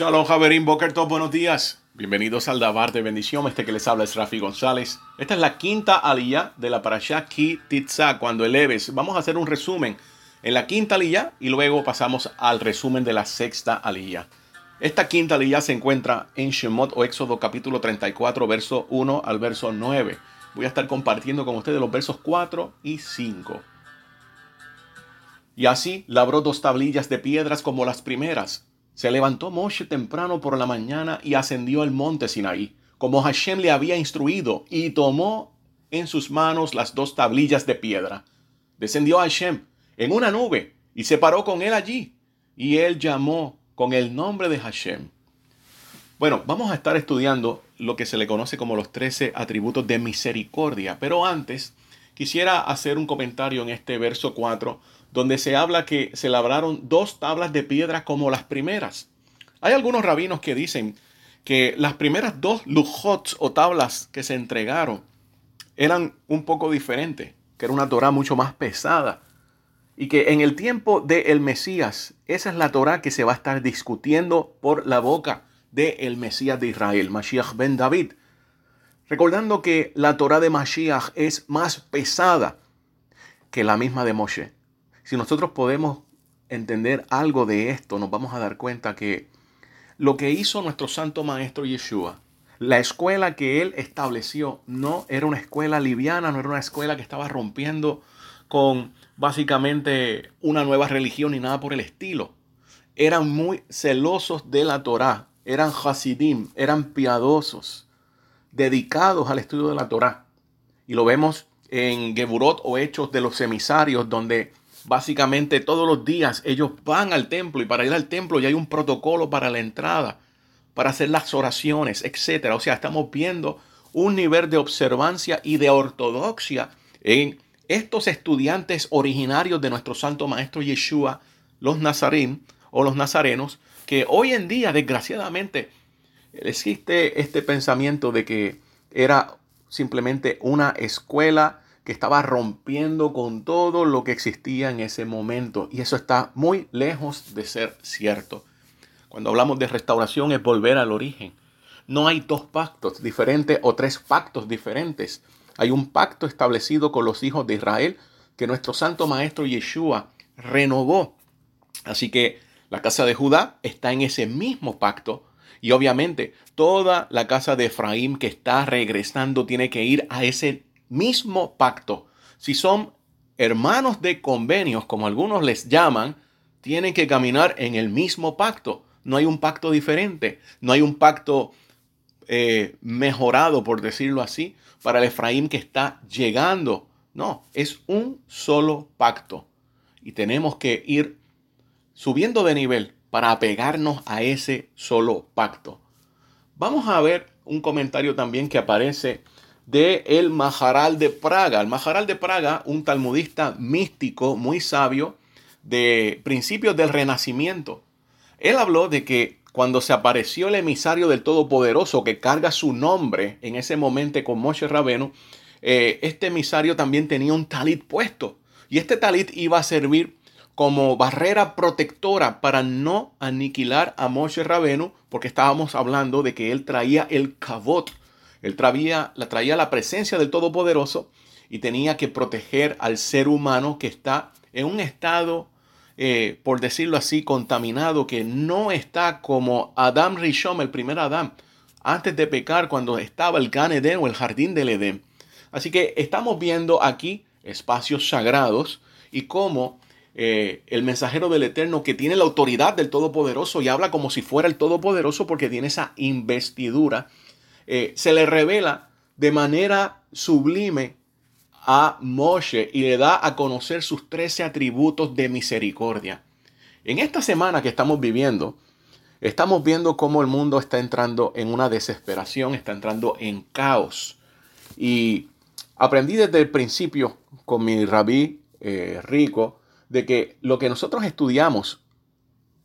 Shalom, Javerín Boker, todos buenos días. Bienvenidos al Dabar de Bendición. Este que les habla es Rafi González. Esta es la quinta aliyah de la parasha Ki Titza, cuando eleves. Vamos a hacer un resumen en la quinta aliyah y luego pasamos al resumen de la sexta aliyah. Esta quinta aliyah se encuentra en Shemot o Éxodo capítulo 34, verso 1 al verso 9. Voy a estar compartiendo con ustedes los versos 4 y 5. Y así labró dos tablillas de piedras como las primeras se levantó Moshe temprano por la mañana y ascendió al monte Sinaí, como Hashem le había instruido, y tomó en sus manos las dos tablillas de piedra. Descendió Hashem en una nube y se paró con él allí, y él llamó con el nombre de Hashem. Bueno, vamos a estar estudiando lo que se le conoce como los 13 atributos de misericordia, pero antes quisiera hacer un comentario en este verso 4 donde se habla que se labraron dos tablas de piedra como las primeras. Hay algunos rabinos que dicen que las primeras dos lujots o tablas que se entregaron eran un poco diferentes, que era una Torah mucho más pesada. Y que en el tiempo del el Mesías, esa es la Torah que se va a estar discutiendo por la boca del el Mesías de Israel, Mashiach ben David. Recordando que la Torah de Mashiach es más pesada que la misma de Moshe. Si nosotros podemos entender algo de esto, nos vamos a dar cuenta que lo que hizo nuestro santo maestro Yeshua, la escuela que él estableció, no era una escuela liviana, no era una escuela que estaba rompiendo con básicamente una nueva religión ni nada por el estilo. Eran muy celosos de la Torá, eran hasidim, eran piadosos, dedicados al estudio de la Torá. Y lo vemos en Geburot o Hechos de los Emisarios, donde Básicamente todos los días ellos van al templo y para ir al templo ya hay un protocolo para la entrada, para hacer las oraciones, etc. O sea, estamos viendo un nivel de observancia y de ortodoxia en estos estudiantes originarios de nuestro santo maestro Yeshua, los nazarín o los nazarenos, que hoy en día, desgraciadamente, existe este pensamiento de que era simplemente una escuela que estaba rompiendo con todo lo que existía en ese momento. Y eso está muy lejos de ser cierto. Cuando hablamos de restauración es volver al origen. No hay dos pactos diferentes o tres pactos diferentes. Hay un pacto establecido con los hijos de Israel que nuestro santo maestro Yeshua renovó. Así que la casa de Judá está en ese mismo pacto y obviamente toda la casa de Efraín que está regresando tiene que ir a ese mismo pacto. Si son hermanos de convenios, como algunos les llaman, tienen que caminar en el mismo pacto. No hay un pacto diferente, no hay un pacto eh, mejorado, por decirlo así, para el Efraín que está llegando. No, es un solo pacto. Y tenemos que ir subiendo de nivel para apegarnos a ese solo pacto. Vamos a ver un comentario también que aparece de el Maharal de Praga. El Maharal de Praga, un talmudista místico muy sabio de principios del Renacimiento. Él habló de que cuando se apareció el emisario del Todopoderoso que carga su nombre en ese momento con Moshe Rabenu, eh, este emisario también tenía un talit puesto. Y este talit iba a servir como barrera protectora para no aniquilar a Moshe Rabenu, porque estábamos hablando de que él traía el kavot, él traía, la traía la presencia del Todopoderoso y tenía que proteger al ser humano que está en un estado, eh, por decirlo así, contaminado, que no está como Adam Rishon, el primer Adán, antes de pecar, cuando estaba el Gan Eden o el jardín del Edén. Así que estamos viendo aquí espacios sagrados y cómo eh, el mensajero del Eterno que tiene la autoridad del Todopoderoso y habla como si fuera el Todopoderoso porque tiene esa investidura eh, se le revela de manera sublime a Moshe y le da a conocer sus 13 atributos de misericordia. En esta semana que estamos viviendo, estamos viendo cómo el mundo está entrando en una desesperación, está entrando en caos. Y aprendí desde el principio con mi rabí eh, rico de que lo que nosotros estudiamos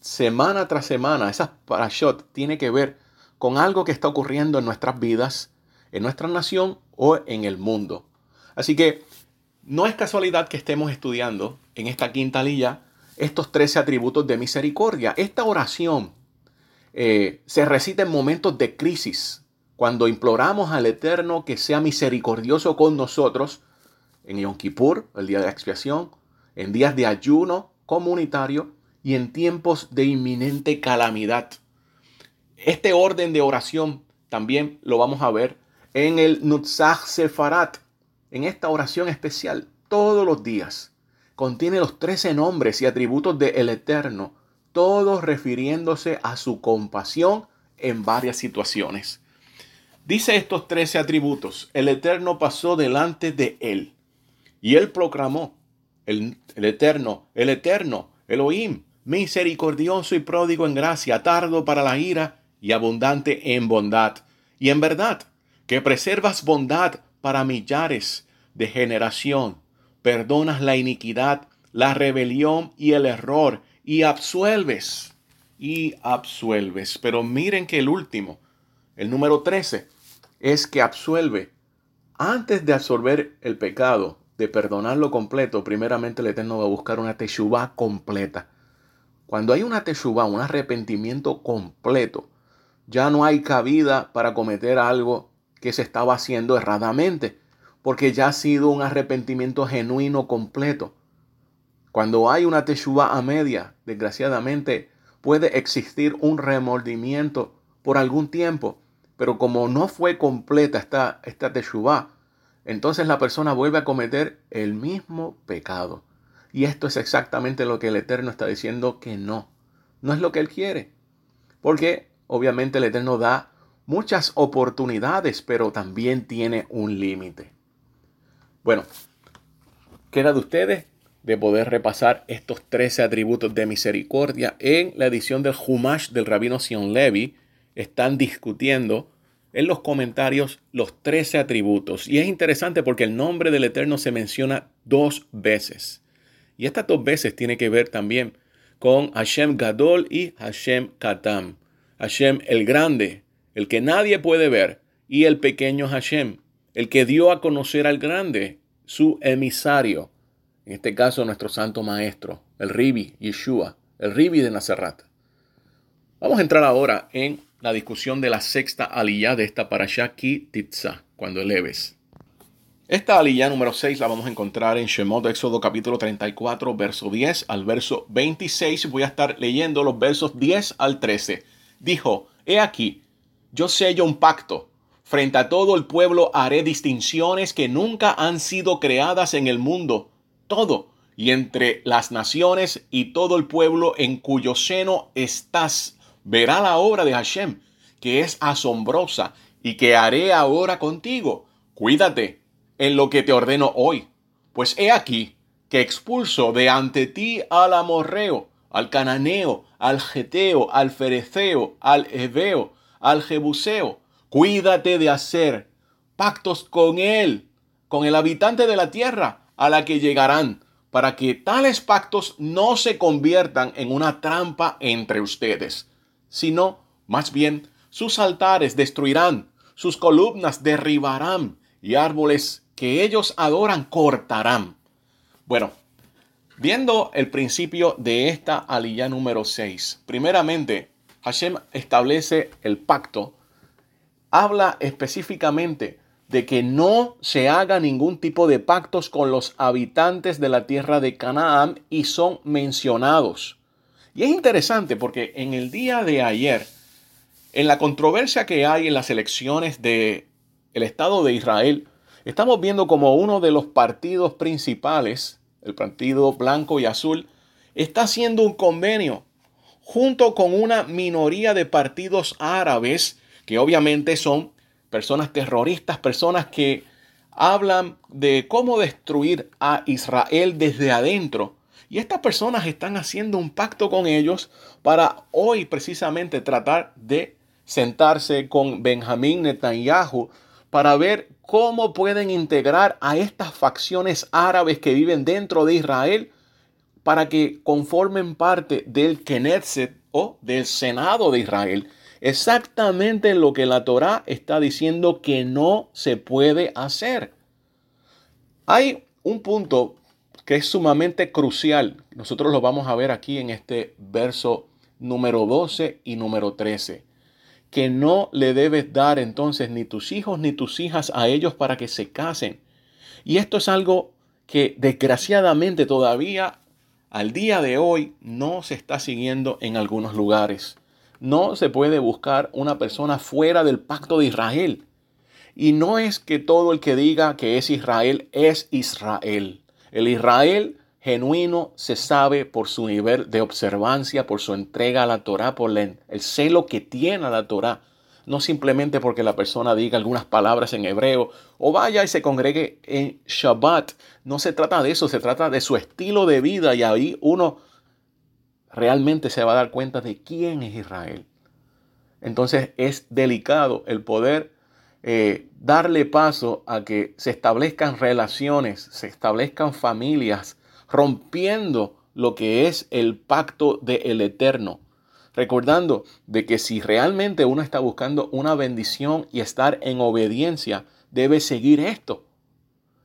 semana tras semana, esas parashot, tiene que ver con algo que está ocurriendo en nuestras vidas, en nuestra nación o en el mundo. Así que no es casualidad que estemos estudiando en esta quinta lilla estos 13 atributos de misericordia. Esta oración eh, se recita en momentos de crisis, cuando imploramos al Eterno que sea misericordioso con nosotros, en Yom Kippur, el día de expiación, en días de ayuno comunitario y en tiempos de inminente calamidad. Este orden de oración también lo vamos a ver en el Nutzach Sefarat, en esta oración especial, todos los días. Contiene los trece nombres y atributos del el Eterno, todos refiriéndose a su compasión en varias situaciones. Dice estos trece atributos, el Eterno pasó delante de él y él proclamó, el, el Eterno, el Eterno, Elohim, misericordioso y pródigo en gracia, tardo para la ira y abundante en bondad. Y en verdad, que preservas bondad para millares de generación, perdonas la iniquidad, la rebelión y el error, y absuelves, y absuelves. Pero miren que el último, el número 13, es que absuelve. Antes de absorber el pecado, de perdonarlo completo, primeramente el Eterno va a buscar una teshuvah completa. Cuando hay una teshuvah, un arrepentimiento completo, ya no hay cabida para cometer algo que se estaba haciendo erradamente, porque ya ha sido un arrepentimiento genuino completo. Cuando hay una teshuva a media, desgraciadamente, puede existir un remordimiento por algún tiempo, pero como no fue completa esta, esta teshuva, entonces la persona vuelve a cometer el mismo pecado. Y esto es exactamente lo que el Eterno está diciendo que no. No es lo que Él quiere. Porque obviamente el Eterno da muchas oportunidades, pero también tiene un límite. Bueno, queda de ustedes de poder repasar estos 13 atributos de misericordia en la edición del Humash del rabino Sion Levi. Están discutiendo en los comentarios los 13 atributos. Y es interesante porque el nombre del Eterno se menciona dos veces. Y estas dos veces tiene que ver también con Hashem Gadol y Hashem Katam. Hashem el grande, el que nadie puede ver, y el pequeño Hashem, el que dio a conocer al grande, su emisario, en este caso nuestro santo maestro, el Ribi Yeshua, el Ribi de Nazaret. Vamos a entrar ahora en la discusión de la sexta aliyah de esta parasha Ki Titza, cuando eleves. Esta aliyah número 6 la vamos a encontrar en Shemot Éxodo capítulo 34, verso 10 al verso 26. Voy a estar leyendo los versos 10 al 13. Dijo, he aquí, yo sello un pacto. Frente a todo el pueblo haré distinciones que nunca han sido creadas en el mundo. Todo. Y entre las naciones y todo el pueblo en cuyo seno estás, verá la obra de Hashem, que es asombrosa y que haré ahora contigo. Cuídate en lo que te ordeno hoy. Pues he aquí que expulso de ante ti al amorreo, al cananeo, al geteo, al fereceo, al heveo, al jebuseo. Cuídate de hacer pactos con él, con el habitante de la tierra a la que llegarán, para que tales pactos no se conviertan en una trampa entre ustedes, sino más bien sus altares destruirán, sus columnas derribarán y árboles que ellos adoran cortarán. Bueno, viendo el principio de esta aliyah número 6, primeramente Hashem establece el pacto, habla específicamente de que no se haga ningún tipo de pactos con los habitantes de la tierra de Canaán y son mencionados. Y es interesante porque en el día de ayer, en la controversia que hay en las elecciones del el Estado de Israel, estamos viendo como uno de los partidos principales, el partido blanco y azul, está haciendo un convenio junto con una minoría de partidos árabes que obviamente son personas terroristas, personas que hablan de cómo destruir a Israel desde adentro. Y estas personas están haciendo un pacto con ellos para hoy precisamente tratar de sentarse con Benjamín Netanyahu para ver cómo pueden integrar a estas facciones árabes que viven dentro de Israel para que conformen parte del Knesset o del Senado de Israel. Exactamente lo que la Torá está diciendo que no se puede hacer. Hay un punto que es sumamente crucial. Nosotros lo vamos a ver aquí en este verso número 12 y número 13. Que no le debes dar entonces ni tus hijos ni tus hijas a ellos para que se casen. Y esto es algo que desgraciadamente todavía al día de hoy no se está siguiendo en algunos lugares. No se puede buscar una persona fuera del pacto de Israel. Y no es que todo el que diga que es Israel es Israel. El Israel genuino se sabe por su nivel de observancia, por su entrega a la Torah, por el celo que tiene a la Torah. No simplemente porque la persona diga algunas palabras en hebreo o vaya y se congregue en Shabbat. No se trata de eso, se trata de su estilo de vida y ahí uno realmente se va a dar cuenta de quién es Israel. Entonces es delicado el poder eh, darle paso a que se establezcan relaciones, se establezcan familias, rompiendo lo que es el pacto del eterno. Recordando de que si realmente uno está buscando una bendición y estar en obediencia, debe seguir esto.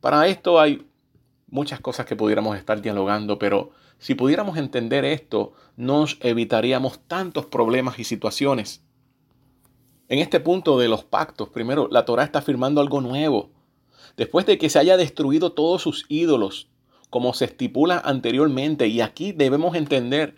Para esto hay muchas cosas que pudiéramos estar dialogando, pero si pudiéramos entender esto, nos evitaríamos tantos problemas y situaciones. En este punto de los pactos, primero, la Torah está afirmando algo nuevo. Después de que se haya destruido todos sus ídolos, como se estipula anteriormente, y aquí debemos entender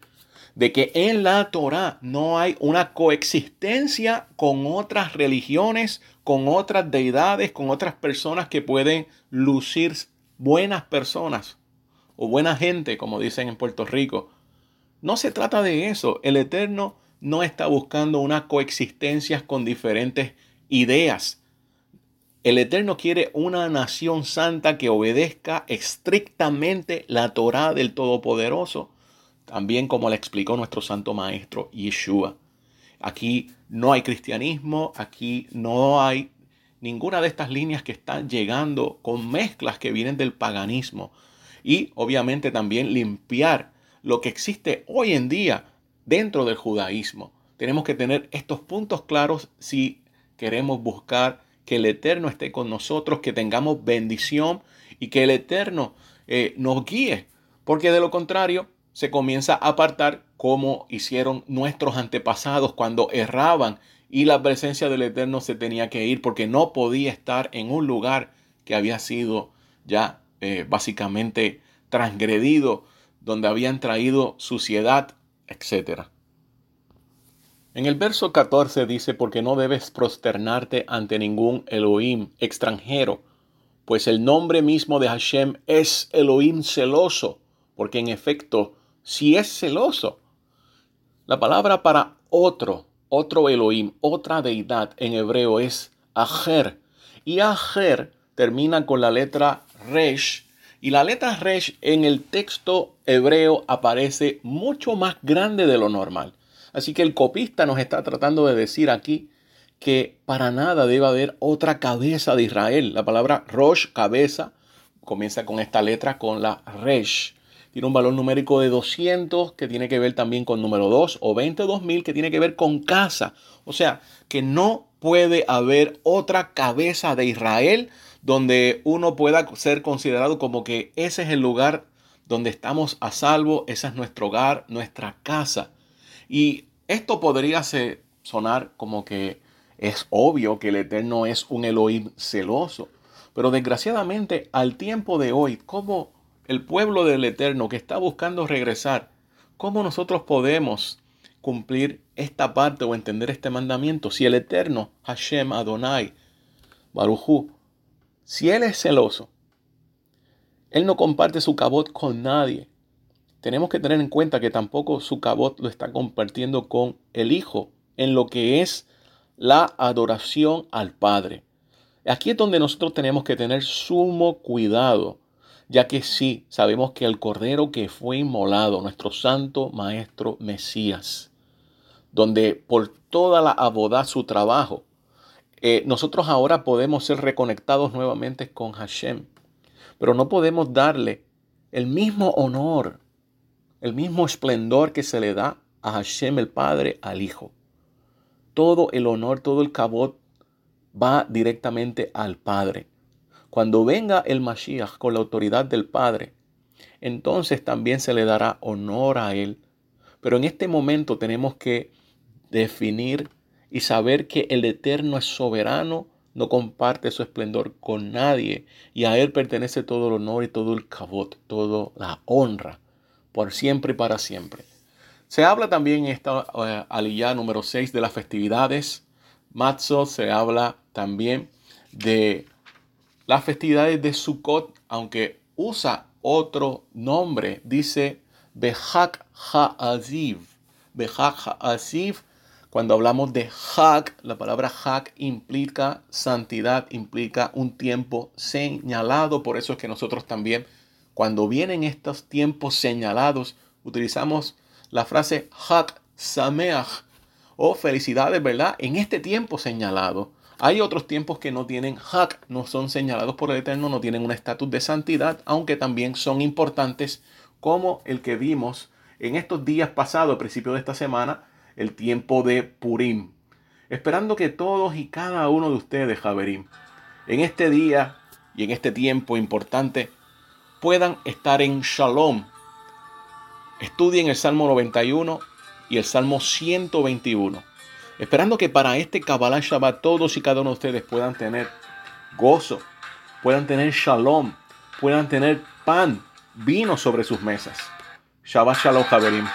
de que en la Torah no hay una coexistencia con otras religiones, con otras deidades, con otras personas que pueden lucir buenas personas o buena gente, como dicen en Puerto Rico. No se trata de eso. El Eterno no está buscando una coexistencia con diferentes ideas. El Eterno quiere una nación santa que obedezca estrictamente la Torah del Todopoderoso, también como le explicó nuestro Santo Maestro Yeshua. Aquí no hay cristianismo, aquí no hay ninguna de estas líneas que están llegando con mezclas que vienen del paganismo. Y obviamente también limpiar lo que existe hoy en día dentro del judaísmo. Tenemos que tener estos puntos claros si queremos buscar que el Eterno esté con nosotros, que tengamos bendición y que el Eterno eh, nos guíe, porque de lo contrario se comienza a apartar como hicieron nuestros antepasados cuando erraban y la presencia del Eterno se tenía que ir porque no podía estar en un lugar que había sido ya eh, básicamente transgredido, donde habían traído suciedad etc. En el verso 14 dice, porque no debes prosternarte ante ningún Elohim extranjero, pues el nombre mismo de Hashem es Elohim celoso, porque en efecto, si es celoso, la palabra para otro, otro Elohim, otra deidad en hebreo es Ajer, y Ajer termina con la letra Resh, y la letra Resh en el texto hebreo aparece mucho más grande de lo normal. Así que el copista nos está tratando de decir aquí que para nada debe haber otra cabeza de Israel. La palabra Rosh, cabeza, comienza con esta letra, con la Resh. Tiene un valor numérico de 200 que tiene que ver también con número 2 o 22.000 que tiene que ver con casa. O sea, que no puede haber otra cabeza de Israel donde uno pueda ser considerado como que ese es el lugar donde estamos a salvo, ese es nuestro hogar, nuestra casa. Y esto podría sonar como que es obvio que el Eterno es un Elohim celoso, pero desgraciadamente al tiempo de hoy, como el pueblo del Eterno que está buscando regresar, ¿cómo nosotros podemos cumplir esta parte o entender este mandamiento si el Eterno, Hashem Adonai, Baruchu, si Él es celoso, Él no comparte su cabot con nadie. Tenemos que tener en cuenta que tampoco su cabot lo está compartiendo con el Hijo en lo que es la adoración al Padre. Aquí es donde nosotros tenemos que tener sumo cuidado, ya que sí, sabemos que el Cordero que fue inmolado, nuestro Santo Maestro Mesías, donde por toda la abodá su trabajo, eh, nosotros ahora podemos ser reconectados nuevamente con Hashem, pero no podemos darle el mismo honor, el mismo esplendor que se le da a Hashem el Padre al Hijo. Todo el honor, todo el cabot va directamente al Padre. Cuando venga el Mashiach con la autoridad del Padre, entonces también se le dará honor a Él. Pero en este momento tenemos que definir y saber que el Eterno es soberano, no comparte su esplendor con nadie y a Él pertenece todo el honor y todo el cabot, toda la honra, por siempre y para siempre. Se habla también en esta aliyah número 6 de las festividades. Matzo se habla también de las festividades de Sukkot, aunque usa otro nombre, dice Behak Ha'aziv. Behak Ha'aziv, cuando hablamos de Hak, la palabra Hak implica santidad, implica un tiempo señalado. Por eso es que nosotros también, cuando vienen estos tiempos señalados, utilizamos la frase Hak Sameach o felicidades, ¿verdad? En este tiempo señalado. Hay otros tiempos que no tienen hak, no son señalados por el Eterno, no tienen un estatus de santidad, aunque también son importantes, como el que vimos en estos días pasados, al principio de esta semana, el tiempo de Purim. Esperando que todos y cada uno de ustedes, Javerim, en este día y en este tiempo importante, puedan estar en Shalom. Estudien el Salmo 91 y el Salmo 121 Esperando que para este Kabbalah Shabbat todos y cada uno de ustedes puedan tener gozo, puedan tener shalom, puedan tener pan, vino sobre sus mesas. Shabbat Shalom, Javerim.